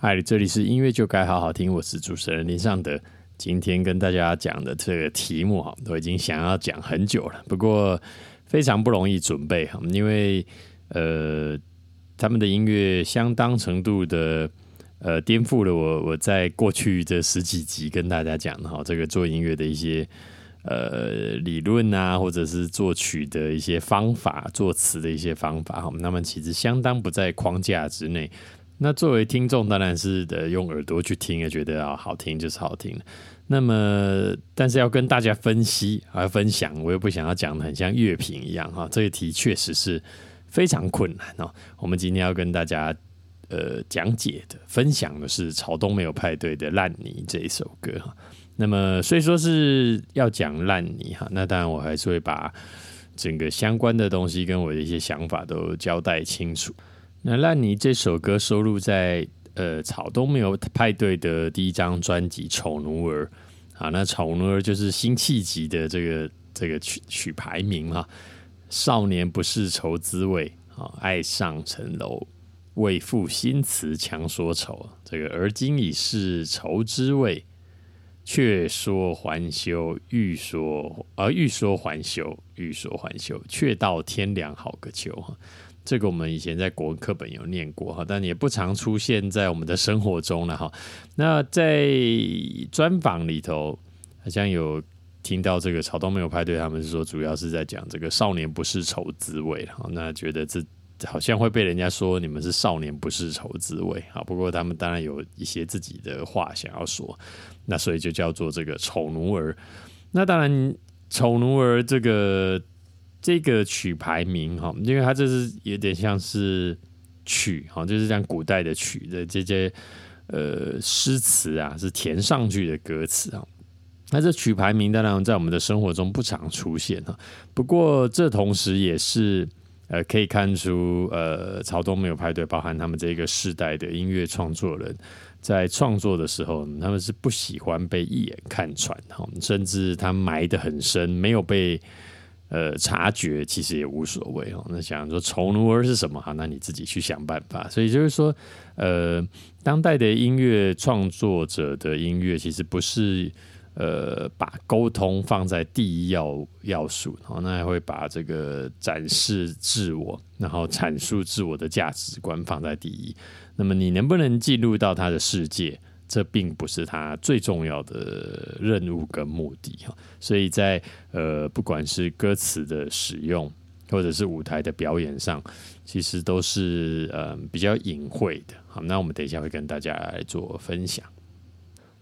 嗨，这里是音乐就该好好听，我是主持人林尚德。今天跟大家讲的这个题目哈，都已经想要讲很久了，不过非常不容易准备哈，因为呃，他们的音乐相当程度的呃颠覆了我我在过去这十几集跟大家讲的哈，这个做音乐的一些呃理论啊，或者是作曲的一些方法、作词的一些方法哈，那么其实相当不在框架之内。那作为听众，当然是的用耳朵去听，觉得啊好听就是好听。那么，但是要跟大家分析而分享，我又不想要讲的很像乐评一样哈。这个题确实是非常困难哦。我们今天要跟大家呃讲解的、分享的是朝东没有派对的《烂泥》这一首歌哈。那么，所以说是要讲烂泥哈，那当然我还是会把整个相关的东西跟我的一些想法都交代清楚。那烂泥这首歌收录在呃草东没有派对的第一张专辑《丑奴儿》啊，那丑奴儿就是辛弃疾的这个这个曲曲牌名哈。少年不是愁滋味啊，爱上层楼，为赋新词强说愁。这个而今已是愁滋味，却说还休，欲说啊欲说还休，欲说还休，却道天凉好个秋哈。这个我们以前在国文课本有念过哈，但也不常出现在我们的生活中了哈。那在专访里头，好像有听到这个草东没有派对，他们是说主要是在讲这个少年不是愁滋味哈。那觉得这好像会被人家说你们是少年不是愁滋味啊。不过他们当然有一些自己的话想要说，那所以就叫做这个丑奴儿。那当然丑奴儿这个。这个曲牌名哈，因为它这是有点像是曲哈，就是像古代的曲的这些呃诗词啊，是填上去的歌词啊。那这曲牌名当然在我们的生活中不常出现哈，不过这同时也是呃可以看出呃曹东没有派对，包含他们这个世代的音乐创作人，在创作的时候，他们是不喜欢被一眼看穿哈，甚至他埋得很深，没有被。呃，察觉其实也无所谓哦。那想说丑奴儿是什么哈？那你自己去想办法。所以就是说，呃，当代的音乐创作者的音乐其实不是呃把沟通放在第一要要素，然后那还会把这个展示自我，然后阐述自我的价值观放在第一。那么你能不能进入到他的世界？这并不是他最重要的任务跟目的哈，所以在呃不管是歌词的使用，或者是舞台的表演上，其实都是呃比较隐晦的。好，那我们等一下会跟大家来做分享。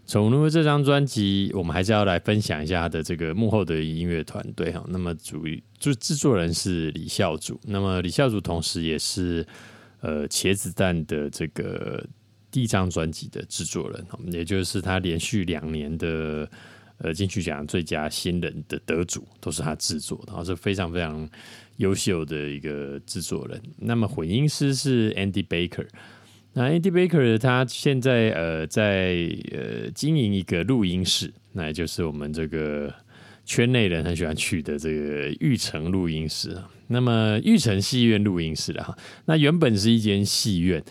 宠物这张专辑，我们还是要来分享一下他的这个幕后的音乐团队哈。那么主就制作人是李孝祖，那么李孝祖同时也是呃茄子蛋的这个。第一张专辑的制作人，也就是他连续两年的呃金曲奖最佳新人的得主，都是他制作的，然后是非常非常优秀的一个制作人。那么混音师是 Andy Baker，那 Andy Baker 他现在呃在呃经营一个录音室，那也就是我们这个圈内人很喜欢去的这个玉成录音室。那么玉成戏院录音室的哈，那原本是一间戏院。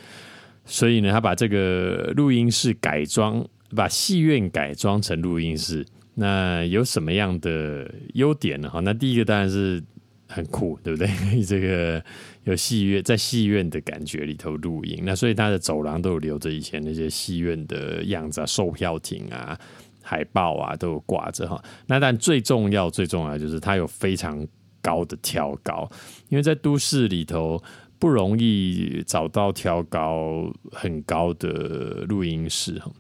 所以呢，他把这个录音室改装，把戏院改装成录音室。那有什么样的优点呢？哈，那第一个当然是很酷，对不对？这个有戏院在戏院的感觉里头录音。那所以它的走廊都有留着以前那些戏院的样子啊，售票亭啊、海报啊都有挂着哈。那但最重要、最重要就是它有非常高的挑高，因为在都市里头。不容易找到挑高很高的录音室哈。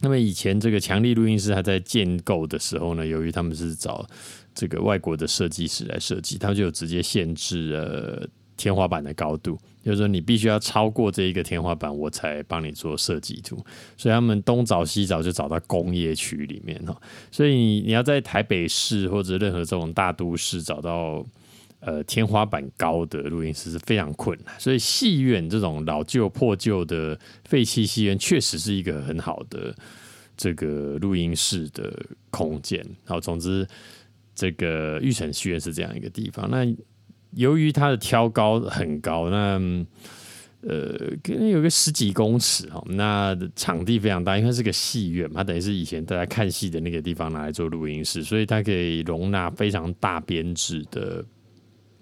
那么以前这个强力录音室，还在建构的时候呢，由于他们是找这个外国的设计师来设计，他们就直接限制了天花板的高度，就是说你必须要超过这一个天花板，我才帮你做设计图。所以他们东找西找，就找到工业区里面哈。所以你你要在台北市或者任何这种大都市找到。呃，天花板高的录音室是非常困难，所以戏院这种老旧破旧的废弃戏院，确实是一个很好的这个录音室的空间。好，总之，这个玉成戏院是这样一个地方。那由于它的挑高很高，那呃，可能有个十几公尺哈，那场地非常大，因为它是个戏院嘛，等于是以前大家看戏的那个地方拿来做录音室，所以它可以容纳非常大编制的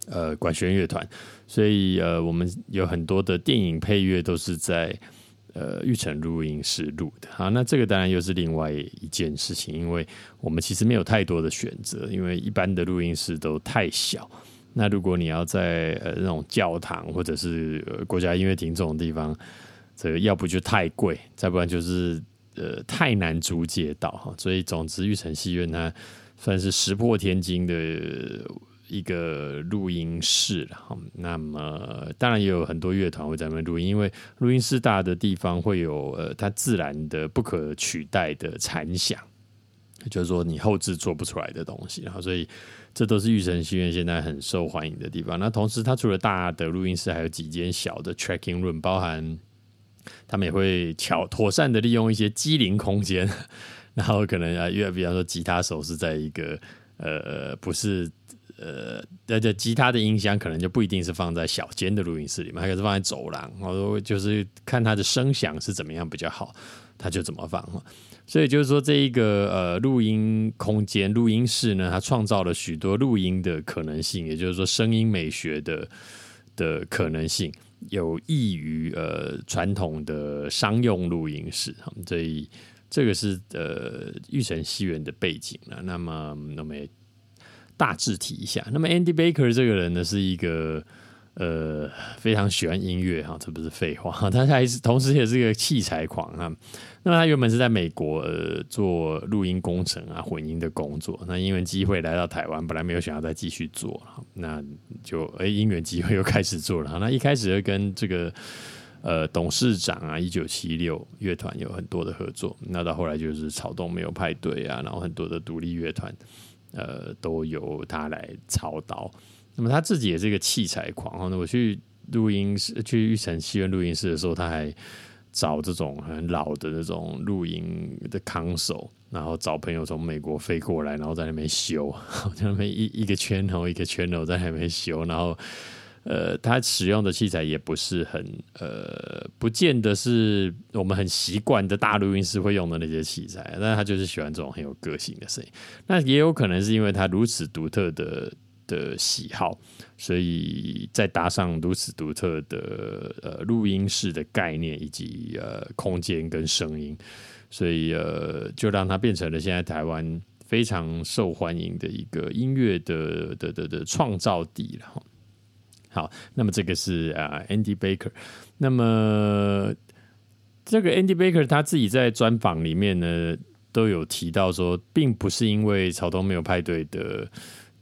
呃管弦乐团，所以呃，我们有很多的电影配乐都是在呃玉成录音室录的。好，那这个当然又是另外一件事情，因为我们其实没有太多的选择，因为一般的录音室都太小。那如果你要在呃那种教堂或者是国家音乐厅这种地方，这个要不就太贵，再不然就是呃太难租借到哈。所以总之，玉成戏院它算是石破天惊的一个录音室了哈。那么当然也有很多乐团会在那边录音，因为录音室大的地方会有呃它自然的不可取代的残响，就是说你后置做不出来的东西，然后所以。这都是玉成戏院现在很受欢迎的地方。那同时，它除了大的录音室，还有几间小的 tracking room，包含他们也会巧妥善的利用一些机灵空间。然后可能啊，因为比方说吉他手是在一个呃不是呃，而且吉他的音箱可能就不一定是放在小间的录音室里面，还是放在走廊。然后就是看它的声响是怎么样比较好，它就怎么放。所以就是说，这一个呃录音空间、录音室呢，它创造了许多录音的可能性，也就是说，声音美学的的可能性，有益于呃传统的商用录音室。所以这个是呃玉成戏院的背景了。那么，那么大致提一下。那么，Andy Baker 这个人呢，是一个。呃，非常喜欢音乐哈，这不是废话。他还是同时也是一个器材狂啊。那么他原本是在美国做录音工程啊、混音的工作。那因为机会来到台湾，本来没有想要再继续做，那就哎因缘机会又开始做了。那一开始就跟这个呃董事长啊，一九七六乐团有很多的合作。那到后来就是草东没有派对啊，然后很多的独立乐团呃都由他来操刀。那么他自己也是一个器材狂哈。那我去录音室，去玉成戏院录音室的时候，他还找这种很老的那种录音的康手，然后找朋友从美国飞过来，然后在那边修，在那边一一个圈头一个圈头在那边修。然后，呃，他使用的器材也不是很呃，不见得是我们很习惯的大录音室会用的那些器材，但他就是喜欢这种很有个性的声音。那也有可能是因为他如此独特的。的喜好，所以再搭上如此独特的呃录音室的概念以及呃空间跟声音，所以呃就让它变成了现在台湾非常受欢迎的一个音乐的的的的创造地了。好，那么这个是啊 Andy Baker，那么这个 Andy Baker 他自己在专访里面呢都有提到说，并不是因为草东没有派对的。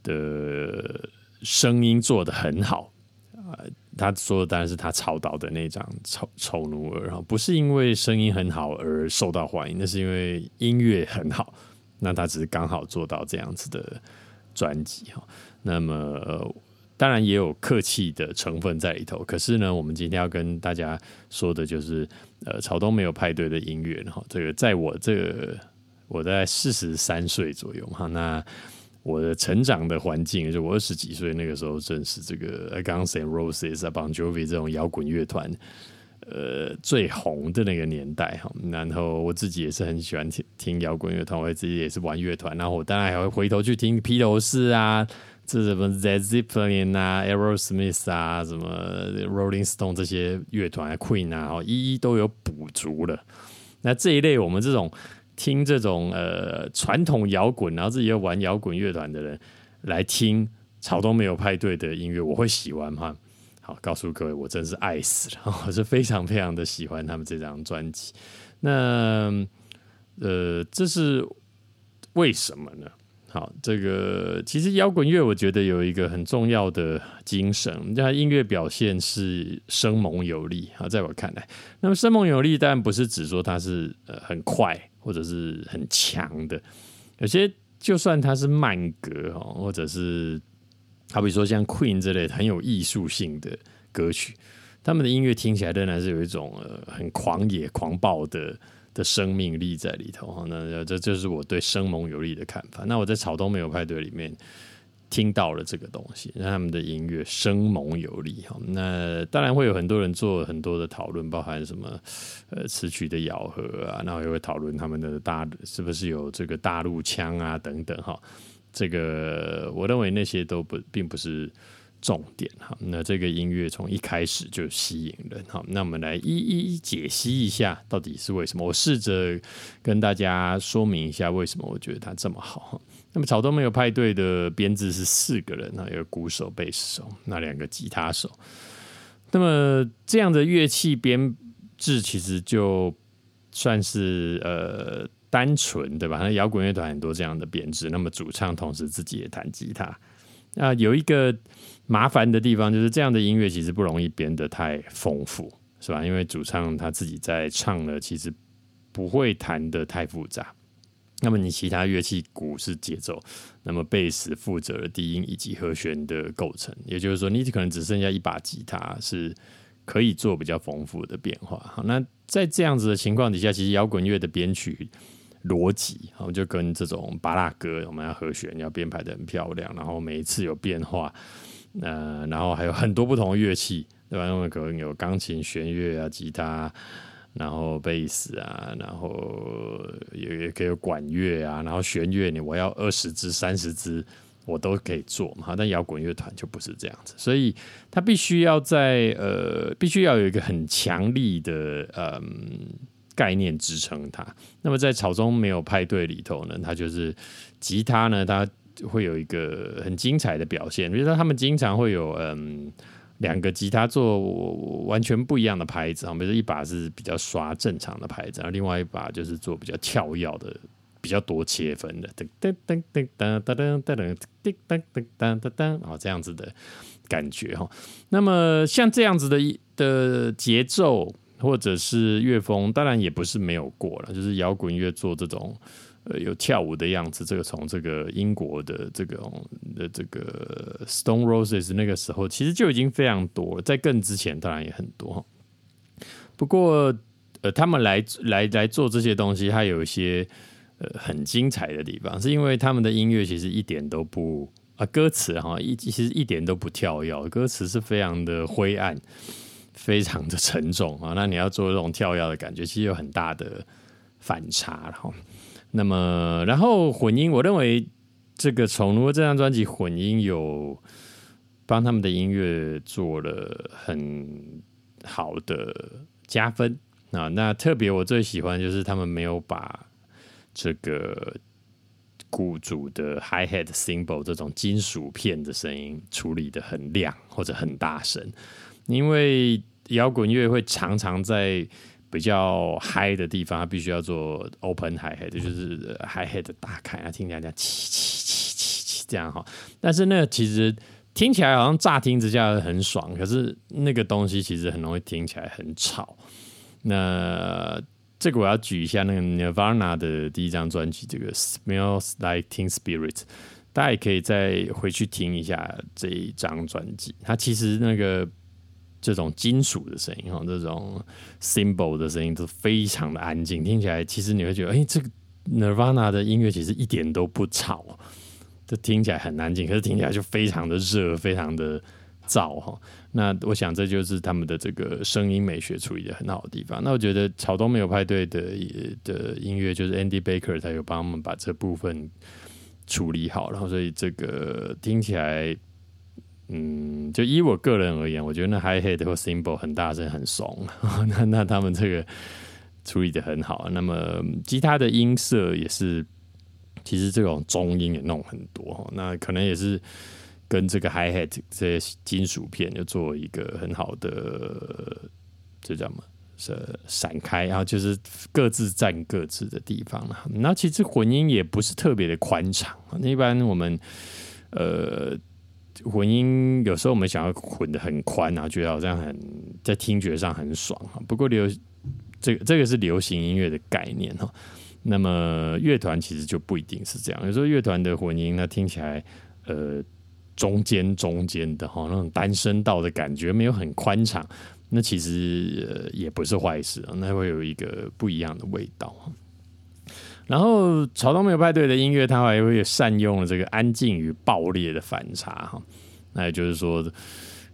的声音做的很好啊，他说的当然是他操导的那张《丑丑奴儿》哈，不是因为声音很好而受到欢迎，那是因为音乐很好，那他只是刚好做到这样子的专辑哈。那么当然也有客气的成分在里头，可是呢，我们今天要跟大家说的就是，呃，草东没有派对的音乐哈，这个在我这个我在四十三岁左右哈，那。我的成长的环境，就我二十几岁那个时候，正是这个 Guns N' Roses 啊、Bon Jovi 这种摇滚乐团，呃，最红的那个年代哈。然后我自己也是很喜欢听听摇滚乐团，我自己也是玩乐团。然后我当然还会回头去听披头士啊，这什么 z Zeppelin 啊、Aerosmith 啊、什么 Rolling Stone 这些乐团啊，Queen 啊，一一都有补足了。那这一类我们这种。听这种呃传统摇滚，然后自己又玩摇滚乐团的人来听草东没有派对的音乐，我会喜欢吗？好，告诉各位，我真是爱死了，我是非常非常的喜欢他们这张专辑。那呃，这是为什么呢？好，这个其实摇滚乐我觉得有一个很重要的精神，那音乐表现是生猛有力。好，在我看来，那么生猛有力当然不是指说它是呃很快。或者是很强的，有些就算它是慢歌哦，或者是好比说像 Queen 之类很有艺术性的歌曲，他们的音乐听起来仍然是有一种呃很狂野、狂暴的的生命力在里头。那这就是我对生猛有力的看法。那我在草东没有派对里面听到了这个东西，那他们的音乐生猛有力哈。那当然会有很多人做很多的讨论，包含什么呃词曲的咬合啊，然后也会讨论他们的大是不是有这个大陆腔啊等等哈。这个我认为那些都不并不是重点哈。那这个音乐从一开始就吸引人哈。那我们来一一解析一下到底是为什么。我试着跟大家说明一下为什么我觉得它这么好。那么草东没有派对的编制是四个人啊，有鼓手、贝斯手，那两个吉他手。那么这样的乐器编制其实就算是呃单纯对吧？那摇滚乐团很多这样的编制。那么主唱同时自己也弹吉他。啊，有一个麻烦的地方就是这样的音乐其实不容易编得太丰富，是吧？因为主唱他自己在唱了，其实不会弹得太复杂。那么你其他乐器，鼓是节奏，那么贝斯负责低音以及和弦的构成，也就是说，你可能只剩下一把吉他是可以做比较丰富的变化。好，那在这样子的情况底下，其实摇滚乐的编曲逻辑，好就跟这种巴拉歌，我们要和弦要编排的很漂亮，然后每一次有变化，呃，然后还有很多不同的乐器，对吧？因为可能有钢琴、弦乐啊、吉他。然后贝斯啊，然后也也可以有管乐啊，然后弦乐你我要二十支、三十支，我都可以做嘛。但摇滚乐团就不是这样子，所以它必须要在呃，必须要有一个很强力的嗯概念支撑它。那么在草中没有派对里头呢，它就是吉他呢，它会有一个很精彩的表现。比如说他们经常会有嗯。两个吉他做完全不一样的拍子啊，比如说一把是比较刷正常的拍子，然后另外一把就是做比较跳跃的、比较多切分的，噔噔噔噔噔噔噔噔噔噔噔噔噔噔，哦，这样子的感觉哈。那么像这样子的的节奏或者是乐风，当然也不是没有过了，就是摇滚乐做这种。呃，有跳舞的样子，这个从这个英国的这个的这个 Stone Roses 那个时候，其实就已经非常多了。在更之前，当然也很多。不过，呃，他们来来来做这些东西，它有一些呃很精彩的地方，是因为他们的音乐其实一点都不啊，歌词哈一其实一点都不跳跃，歌词是非常的灰暗，非常的沉重啊。那你要做这种跳跃的感觉，其实有很大的反差，然后。那么，然后混音，我认为这个宠物这张专辑混音有帮他们的音乐做了很好的加分啊。那特别我最喜欢就是他们没有把这个鼓组的 hi hat symbol 这种金属片的声音处理的很亮或者很大声，因为摇滚乐会常常在。比较嗨的地方，它必须要做 open high，这就是 hi hat 打开，啊，听起来这样七七七七七这样哈。但是那其实听起来好像乍听之下很爽，可是那个东西其实很容易听起来很吵。那这个我要举一下那个 Nirvana 的第一张专辑，这个 Smells Like Teen Spirit，大家也可以再回去听一下这一张专辑。它其实那个。这种金属的声音哈，这种 symbol 的声音都非常的安静，听起来其实你会觉得，哎，这个 Nirvana 的音乐其实一点都不吵，这听起来很安静，可是听起来就非常的热，非常的燥哈。那我想这就是他们的这个声音美学处理的很好的地方。那我觉得草东没有派对的的音乐，就是 Andy Baker 他有帮我们把这部分处理好，然后所以这个听起来。嗯，就以我个人而言，我觉得那 hi hat 或 symbol 很大声很怂，那那他们这个处理的很好。那么吉他的音色也是，其实这种中音也弄很多，那可能也是跟这个 hi hat 这些金属片就做一个很好的，这叫什么？是闪开，然后就是各自占各自的地方了。那其实混音也不是特别的宽敞，那一般我们呃。混音有时候我们想要混的很宽啊，觉得好像很在听觉上很爽哈。不过流这个这个是流行音乐的概念哈。那么乐团其实就不一定是这样。有时候乐团的混音，那听起来呃中间中间的哈，那种单声道的感觉没有很宽敞，那其实也不是坏事啊。那会有一个不一样的味道。然后草东没有派对的音乐，它还会善用了这个安静与爆裂的反差哈。那也就是说，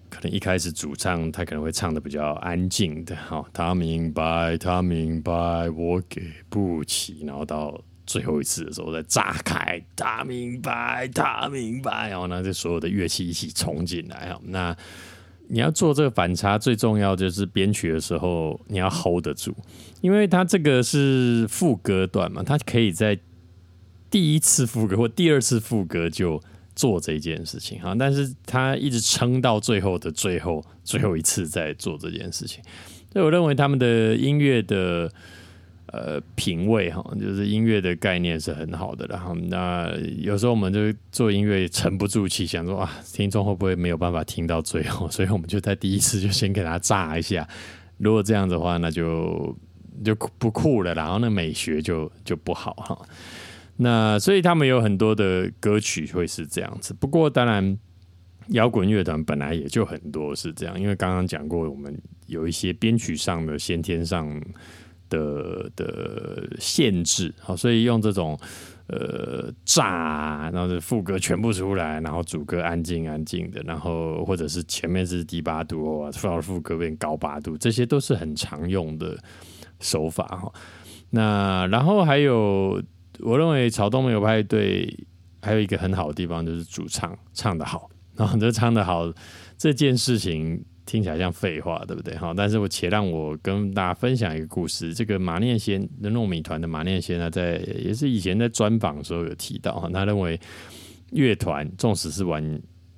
可能一开始主唱他可能会唱的比较安静的哈，他明白，他明白，我给不起。然后到最后一次的时候再炸开，他明白，他明白。然后呢，这所有的乐器一起冲进来哈。那你要做这个反差，最重要就是编曲的时候你要 hold 得住，因为它这个是副歌段嘛，它可以在第一次副歌或第二次副歌就做这件事情哈，但是它一直撑到最后的最后最后一次在做这件事情，所以我认为他们的音乐的。呃，品味哈，就是音乐的概念是很好的然后那有时候我们就做音乐沉不住气，想说啊，听众会不会没有办法听到最后？所以我们就在第一次就先给他炸一下。如果这样的话，那就就不酷了，然后那美学就就不好哈。那所以他们有很多的歌曲会是这样子。不过当然，摇滚乐团本来也就很多是这样，因为刚刚讲过，我们有一些编曲上的先天上。的的限制，好，所以用这种呃炸，然后是副歌全部出来，然后主歌安静安静的，然后或者是前面是低八度哦，到副歌变高八度，这些都是很常用的手法哈。那然后还有，我认为草东没有派对，还有一个很好的地方就是主唱唱的好，然后这唱的好这件事情。听起来像废话，对不对？哈，但是我且让我跟大家分享一个故事。这个马念先的糯米团的马念先呢，在也是以前在专访的时候有提到哈，他认为乐团纵使是玩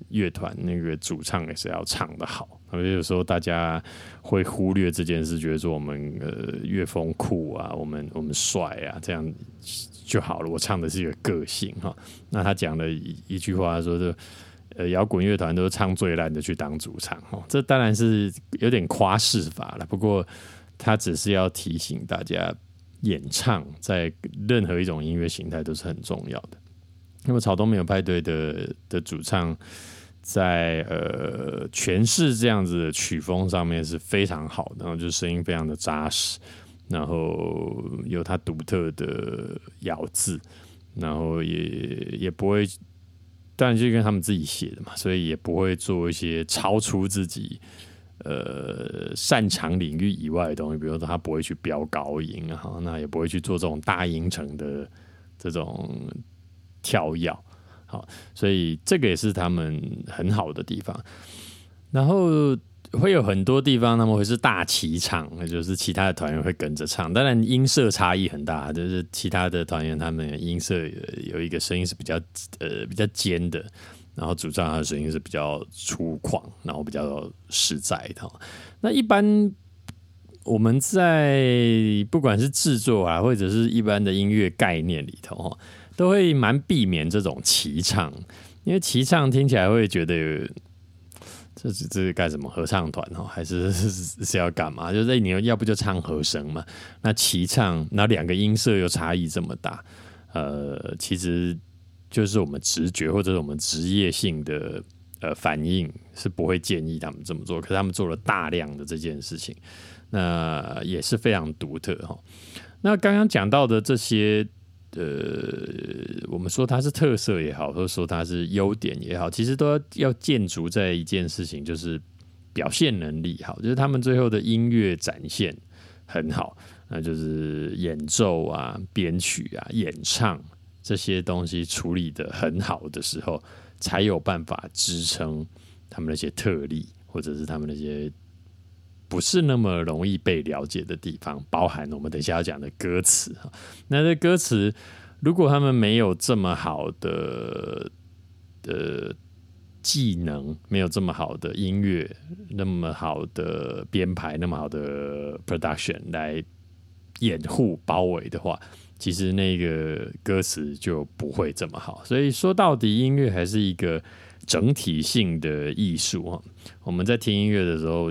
乐团，那个主唱也是要唱的好。而且有时候大家会忽略这件事，觉得说我们呃乐风酷啊，我们我们帅啊，这样就好了。我唱的是一个个性哈。那他讲了一一句话说的。呃，摇滚乐团都唱最烂的去当主唱，哦，这当然是有点夸饰法了。不过，他只是要提醒大家，演唱在任何一种音乐形态都是很重要的。那么，草东没有派对的的主唱，在呃诠释这样子的曲风上面是非常好的，然后就声音非常的扎实，然后有他独特的咬字，然后也也不会。当然就跟他们自己写的嘛，所以也不会做一些超出自己呃擅长领域以外的东西，比如说他不会去飙高音啊，那也不会去做这种大音程的这种跳跃，好，所以这个也是他们很好的地方，然后。会有很多地方他们会是大齐唱，那就是其他的团员会跟着唱。当然音色差异很大，就是其他的团员他们音色有一个声音是比较呃比较尖的，然后主唱他的声音是比较粗犷，然后比较实在的。那一般我们在不管是制作啊，或者是一般的音乐概念里头哈，都会蛮避免这种齐唱，因为齐唱听起来会觉得。这是这是干什么？合唱团哦，还是 是要干嘛？就是你要不就唱和声嘛？那齐唱，那两个音色又差异这么大，呃，其实就是我们直觉或者是我们职业性的呃反应是不会建议他们这么做。可是他们做了大量的这件事情，那也是非常独特哈。那刚刚讲到的这些。呃，我们说它是特色也好，或者说它是优点也好，其实都要要建筑在一件事情，就是表现能力好，就是他们最后的音乐展现很好，那就是演奏啊、编曲啊、演唱这些东西处理的很好的时候，才有办法支撑他们那些特例，或者是他们那些。不是那么容易被了解的地方，包含我们等一下要讲的歌词。那这歌词，如果他们没有这么好的的技能，没有这么好的音乐，那么好的编排，那么好的 production 来掩护包围的话，其实那个歌词就不会这么好。所以说到底，音乐还是一个整体性的艺术啊。我们在听音乐的时候。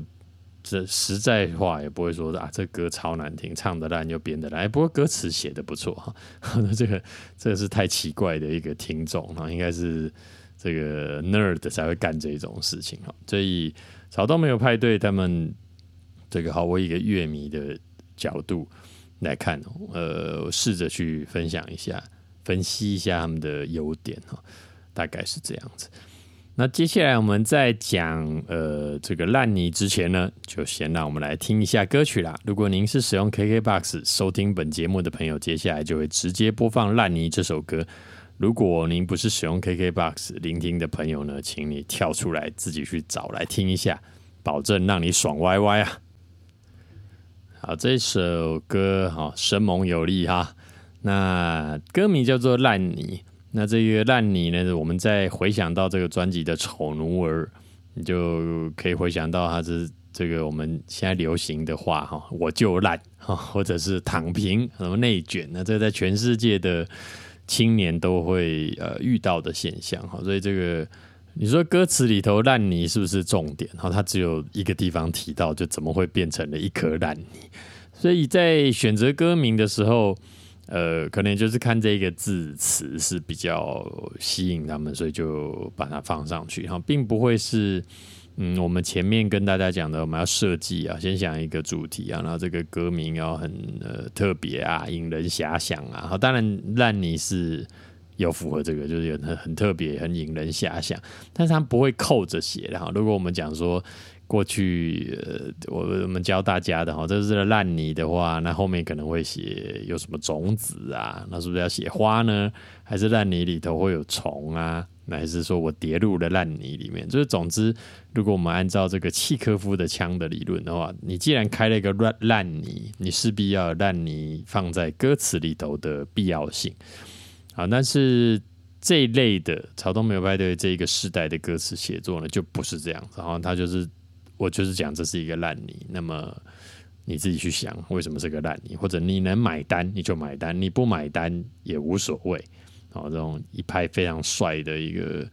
这实在话也不会说啊，这歌超难听，唱的烂又编的烂。不过歌词写的不错哈，这个这个是太奇怪的一个听众哈，应该是这个 nerd 才会干这种事情哈。所以草东没有派对，他们这个好，我一个乐迷的角度，来看，呃，试着去分享一下，分析一下他们的优点哈，大概是这样子。那接下来我们在讲呃这个烂泥之前呢，就先让我们来听一下歌曲啦。如果您是使用 KKBOX 收听本节目的朋友，接下来就会直接播放《烂泥》这首歌。如果您不是使用 KKBOX 聆听的朋友呢，请你跳出来自己去找来听一下，保证让你爽歪歪啊！好，这首歌哈生猛有力哈，那歌名叫做《烂泥》。那这个烂泥呢，我们再回想到这个专辑的丑奴儿，你就可以回想到它是这个我们现在流行的话哈，我就烂哈，或者是躺平，什么内卷，那这在全世界的。青年都会呃遇到的现象哈，所以这个你说歌词里头烂泥是不是重点？哈，它只有一个地方提到，就怎么会变成了一颗烂泥？所以在选择歌名的时候，呃，可能就是看这个字词是比较吸引他们，所以就把它放上去哈，并不会是。嗯，我们前面跟大家讲的，我们要设计啊，先想一个主题啊，然后这个歌名要很呃特别啊，引人遐想啊。好，当然烂泥是有符合这个，就是很很特别，很引人遐想，但是它不会扣着写的哈。如果我们讲说。过去呃，我我们教大家的哈，这是烂泥的话，那后面可能会写有什么种子啊？那是不是要写花呢？还是烂泥里头会有虫啊？那还是说我跌入了烂泥里面？就是总之，如果我们按照这个契科夫的枪的理论的话，你既然开了一个烂烂泥，你势必要烂泥放在歌词里头的必要性。好，但是这一类的潮东没有派对这一个时代的歌词写作呢，就不是这样，然后他就是。我就是讲这是一个烂泥，那么你自己去想为什么是个烂泥，或者你能买单你就买单，你不买单也无所谓。好，这种一派非常帅的一个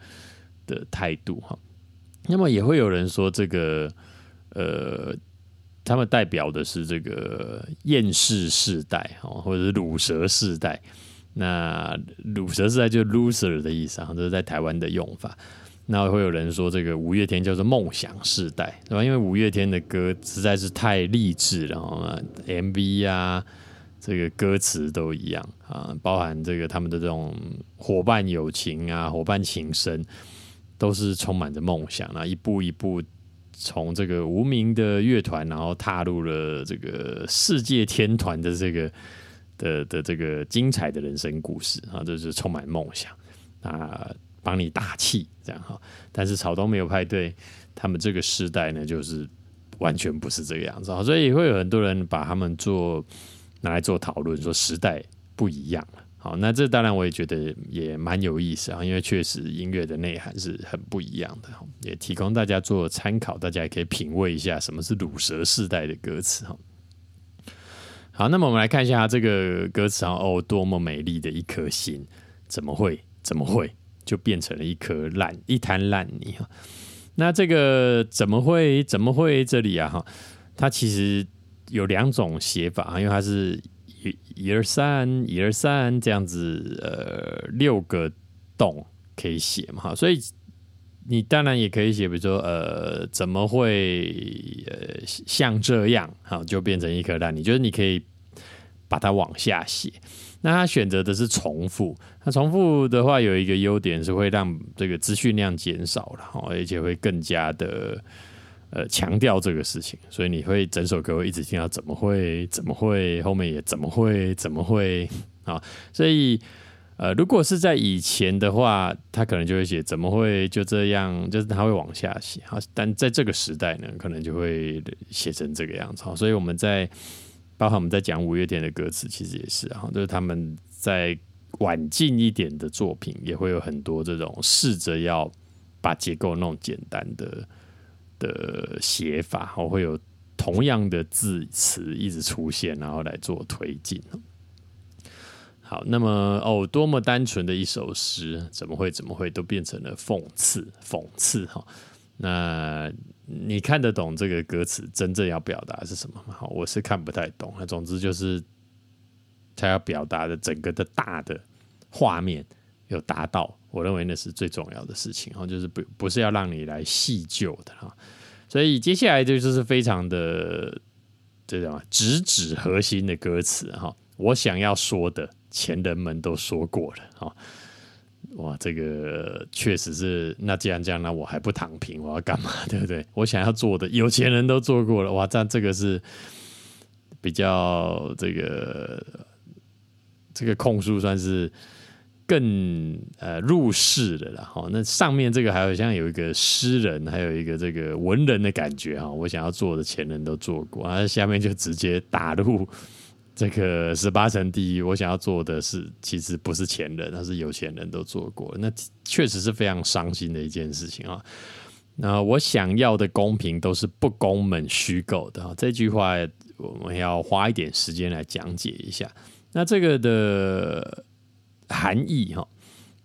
的态度哈。那么也会有人说这个呃，他们代表的是这个厌世世代哦，或者是乳蛇世代。那乳蛇世代就是 loser 的意思啊，这是在台湾的用法。那会有人说这个五月天叫做梦想世代，对吧？因为五月天的歌实在是太励志了，MV 啊，这个歌词都一样啊，包含这个他们的这种伙伴友情啊、伙伴情深，都是充满着梦想啊，一步一步从这个无名的乐团，然后踏入了这个世界天团的这个的的这个精彩的人生故事啊，这是充满梦想啊。帮你打气，这样哈。但是草东没有派对，他们这个时代呢，就是完全不是这个样子。所以也会有很多人把他们做拿来做讨论，说时代不一样了。好，那这当然我也觉得也蛮有意思啊，因为确实音乐的内涵是很不一样的，也提供大家做参考，大家也可以品味一下什么是乳蛇世代的歌词哈。好，那么我们来看一下这个歌词啊，哦，多么美丽的一颗心，怎么会？怎么会？就变成了一颗烂一滩烂泥哈，那这个怎么会怎么会这里啊哈？它其实有两种写法啊，因为它是一一二三一二三这样子呃六个洞可以写嘛哈，所以你当然也可以写，比如说呃怎么会呃像这样哈就变成一颗烂泥，就是你可以把它往下写。那他选择的是重复，那重复的话有一个优点是会让这个资讯量减少了，而且会更加的呃强调这个事情，所以你会整首歌会一直听到怎么会怎么会后面也怎么会怎么会啊，所以呃如果是在以前的话，他可能就会写怎么会就这样，就是他会往下写啊，但在这个时代呢，可能就会写成这个样子，所以我们在。包括我们在讲五月天的歌词，其实也是啊，就是他们在晚近一点的作品，也会有很多这种试着要把结构弄简单的的写法，哦，会有同样的字词一直出现，然后来做推进。好，那么哦，多么单纯的一首诗，怎么会怎么会都变成了讽刺？讽刺哈。那你看得懂这个歌词真正要表达是什么吗？好，我是看不太懂。总之就是他要表达的整个的大的画面有达到，我认为那是最重要的事情。然后就是不不是要让你来细究的哈。所以接下来就就是非常的这种直指核心的歌词哈。我想要说的，前人们都说过了哈。哇，这个确实是。那既然这样，那我还不躺平，我要干嘛？对不对？我想要做的，有钱人都做过了。哇，这这个是比较这个这个控诉算是更呃入世的了哈。那上面这个还有像有一个诗人，还有一个这个文人的感觉哈。我想要做的，前人都做过。啊，下面就直接打入。这个十八层地狱，我想要做的是，其实不是前人，那是有钱人都做过，那确实是非常伤心的一件事情啊。那我想要的公平都是不公们虚构的啊，这句话我们要花一点时间来讲解一下。那这个的含义哈。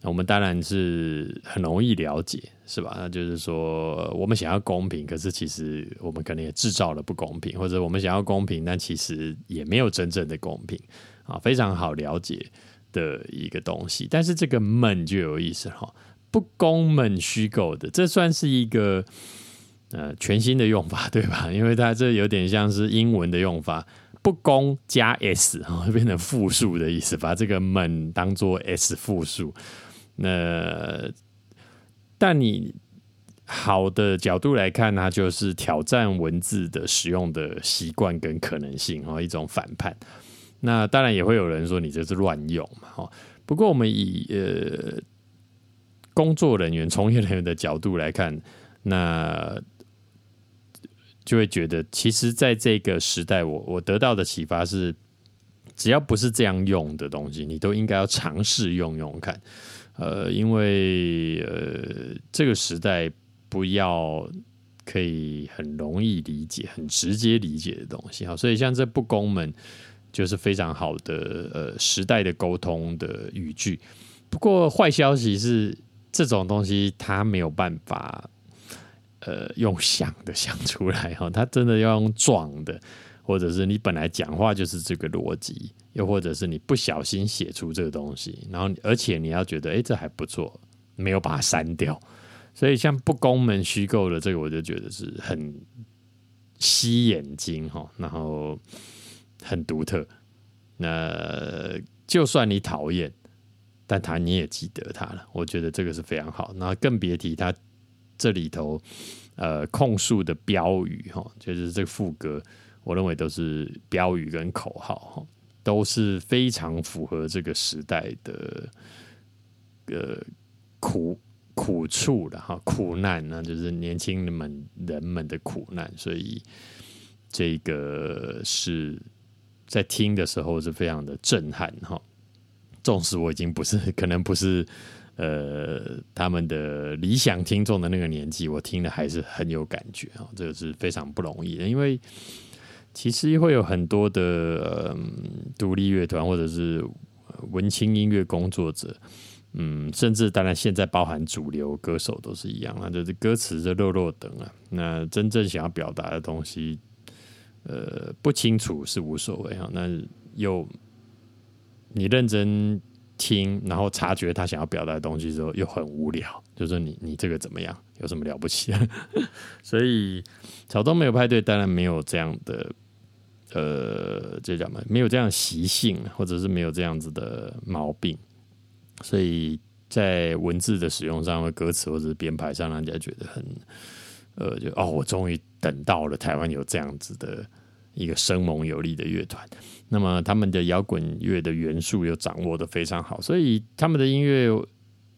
我们当然是很容易了解，是吧？那就是说，我们想要公平，可是其实我们可能也制造了不公平，或者我们想要公平，但其实也没有真正的公平啊，非常好了解的一个东西。但是这个“闷”就有意思哈，不公闷虚构的，这算是一个呃全新的用法，对吧？因为它这有点像是英文的用法，不公加 s 哈，变成复数的意思，把这个“闷”当做 s 复数。那，但你好的角度来看呢，就是挑战文字的使用的习惯跟可能性哈，一种反叛。那当然也会有人说你这是乱用嘛哈。不过我们以呃工作人员、从业人员的角度来看，那就会觉得，其实在这个时代，我我得到的启发是，只要不是这样用的东西，你都应该要尝试用用看。呃，因为呃，这个时代不要可以很容易理解、很直接理解的东西哈，所以像这不公们就是非常好的呃时代的沟通的语句。不过坏消息是，这种东西它没有办法呃用想的想出来哈，它真的要用撞的。或者是你本来讲话就是这个逻辑，又或者是你不小心写出这个东西，然后而且你要觉得哎这还不错，没有把它删掉，所以像不公门虚构的这个，我就觉得是很吸眼睛哈，然后很独特。那就算你讨厌，但他你也记得他了，我觉得这个是非常好。那更别提他这里头呃控诉的标语哈，就是这个副歌。我认为都是标语跟口号哈，都是非常符合这个时代的呃苦苦处的哈，苦难那就是年轻人们人们的苦难，所以这个是在听的时候是非常的震撼哈。纵使我已经不是可能不是呃他们的理想听众的那个年纪，我听的还是很有感觉啊，这个是非常不容易的，因为。其实会有很多的独立乐团或者是文青音乐工作者，嗯，甚至当然现在包含主流歌手都是一样啊，就是歌词就漏漏等啊，那真正想要表达的东西，呃，不清楚是无所谓啊，那又你认真听，然后察觉他想要表达的东西之后，又很无聊，就说你你这个怎么样，有什么了不起？所以草东没有派对，当然没有这样的。呃，这叫什么？没有这样习性，或者是没有这样子的毛病，所以在文字的使用上，或歌词或者是编排上，让人家觉得很呃，就哦，我终于等到了台湾有这样子的一个生猛有力的乐团。那么他们的摇滚乐的元素又掌握的非常好，所以他们的音乐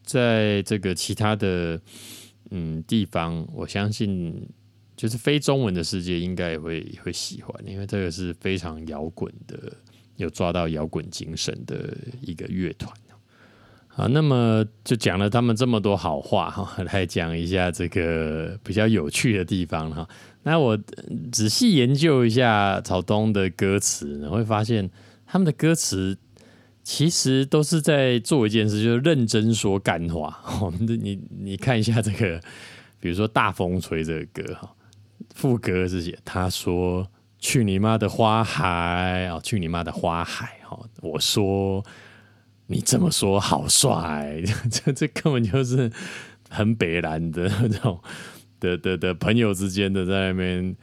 在这个其他的嗯地方，我相信。就是非中文的世界应该也会会喜欢，因为这个是非常摇滚的，有抓到摇滚精神的一个乐团。好，那么就讲了他们这么多好话哈，来讲一下这个比较有趣的地方哈。那我仔细研究一下草东的歌词，你会发现他们的歌词其实都是在做一件事，就是认真说干话。哦，你你看一下这个，比如说《大风吹》这个歌哈。副歌是写，他说：“去你妈的花海啊！去你妈的花海！哈，我说你这么说好帅，这这根本就是很北蓝的那种的的的朋友之间的在那边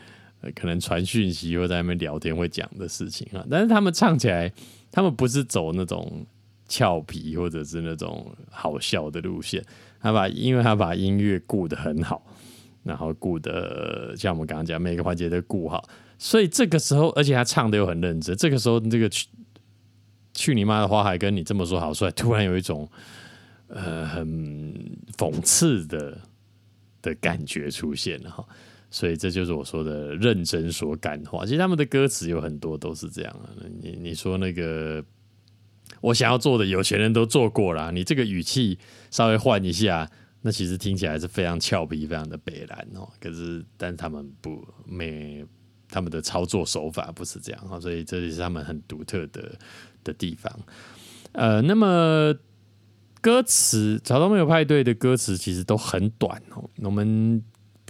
可能传讯息或在那边聊天会讲的事情啊。但是他们唱起来，他们不是走那种俏皮或者是那种好笑的路线，他把因为他把音乐顾得很好，然后顾的像我们刚刚讲每个环节都顾好，所以这个时候，而且他唱的又很认真，这个时候这个去去你妈的花海跟你这么说好帅，突然有一种呃很讽刺的。的感觉出现了哈，所以这就是我说的认真说感话。其实他们的歌词有很多都是这样啊。你你说那个我想要做的有钱人都做过了，你这个语气稍微换一下，那其实听起来是非常俏皮、非常的北蓝哦。可是，但他们不没他们的操作手法不是这样哈，所以这也是他们很独特的的地方。呃，那么。歌词《草东没有派对》的歌词其实都很短哦。我们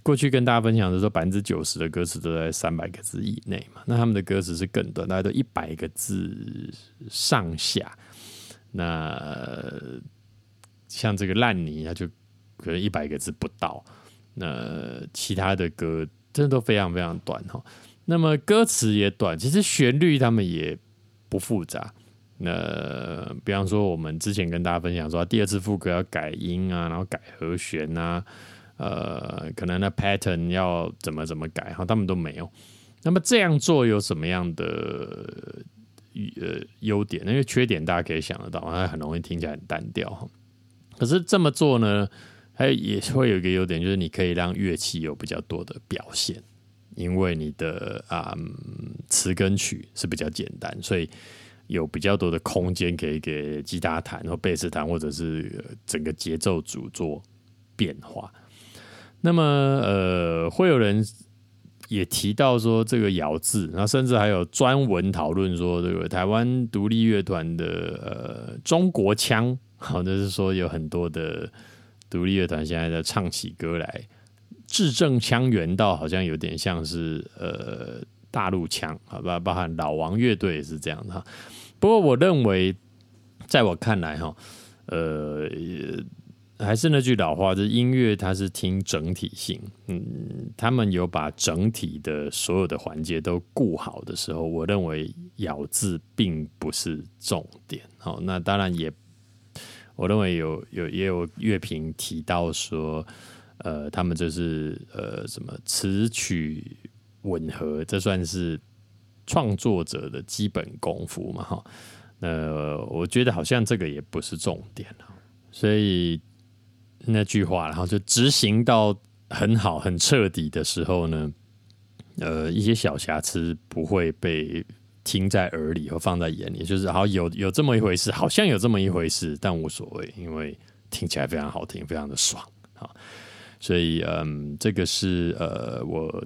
过去跟大家分享的时候，百分之九十的歌词都在三百个字以内嘛。那他们的歌词是更短，大概都一百个字上下。那像这个烂泥，它就可能一百个字不到。那其他的歌真的都非常非常短哈。那么歌词也短，其实旋律他们也不复杂。那比方说，我们之前跟大家分享说，第二次副歌要改音啊，然后改和弦啊，呃，可能那 pattern 要怎么怎么改哈，他们都没有。那么这样做有什么样的呃优点？因为缺点大家可以想得到，它很容易听起来很单调哈。可是这么做呢，它也会有一个优点，就是你可以让乐器有比较多的表现，因为你的啊词跟曲是比较简单，所以。有比较多的空间可以给吉他弹或贝斯弹，或者是整个节奏组做变化。那么，呃，会有人也提到说这个咬字，然后甚至还有专文讨论说，这个台湾独立乐团的呃中国腔，好，就是说有很多的独立乐团现在在唱起歌来，字正腔圆到好像有点像是呃。大陆腔，好吧，包含老王乐队也是这样的哈。不过我认为，在我看来哈，呃，还是那句老话，就是音乐它是听整体性。嗯，他们有把整体的所有的环节都顾好的时候，我认为咬字并不是重点。好，那当然也，我认为有有也有乐评提到说，呃，他们就是呃什么词曲。吻合，这算是创作者的基本功夫嘛？哈，那我觉得好像这个也不是重点所以那句话，然后就执行到很好、很彻底的时候呢，呃，一些小瑕疵不会被听在耳里和放在眼里，就是好有有这么一回事，好像有这么一回事，但无所谓，因为听起来非常好听，非常的爽啊。所以，嗯，这个是呃我。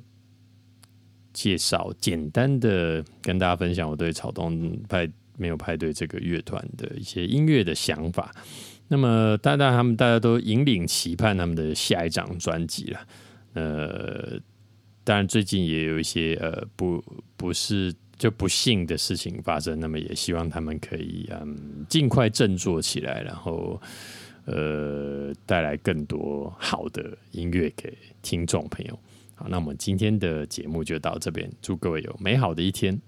介绍简单的跟大家分享我对草东派没有派对这个乐团的一些音乐的想法。那么，当然他们大家都引领期盼他们的下一张专辑了。呃，当然最近也有一些呃不不是就不幸的事情发生，那么也希望他们可以嗯尽快振作起来，然后呃带来更多好的音乐给听众朋友。好，那我们今天的节目就到这边，祝各位有美好的一天。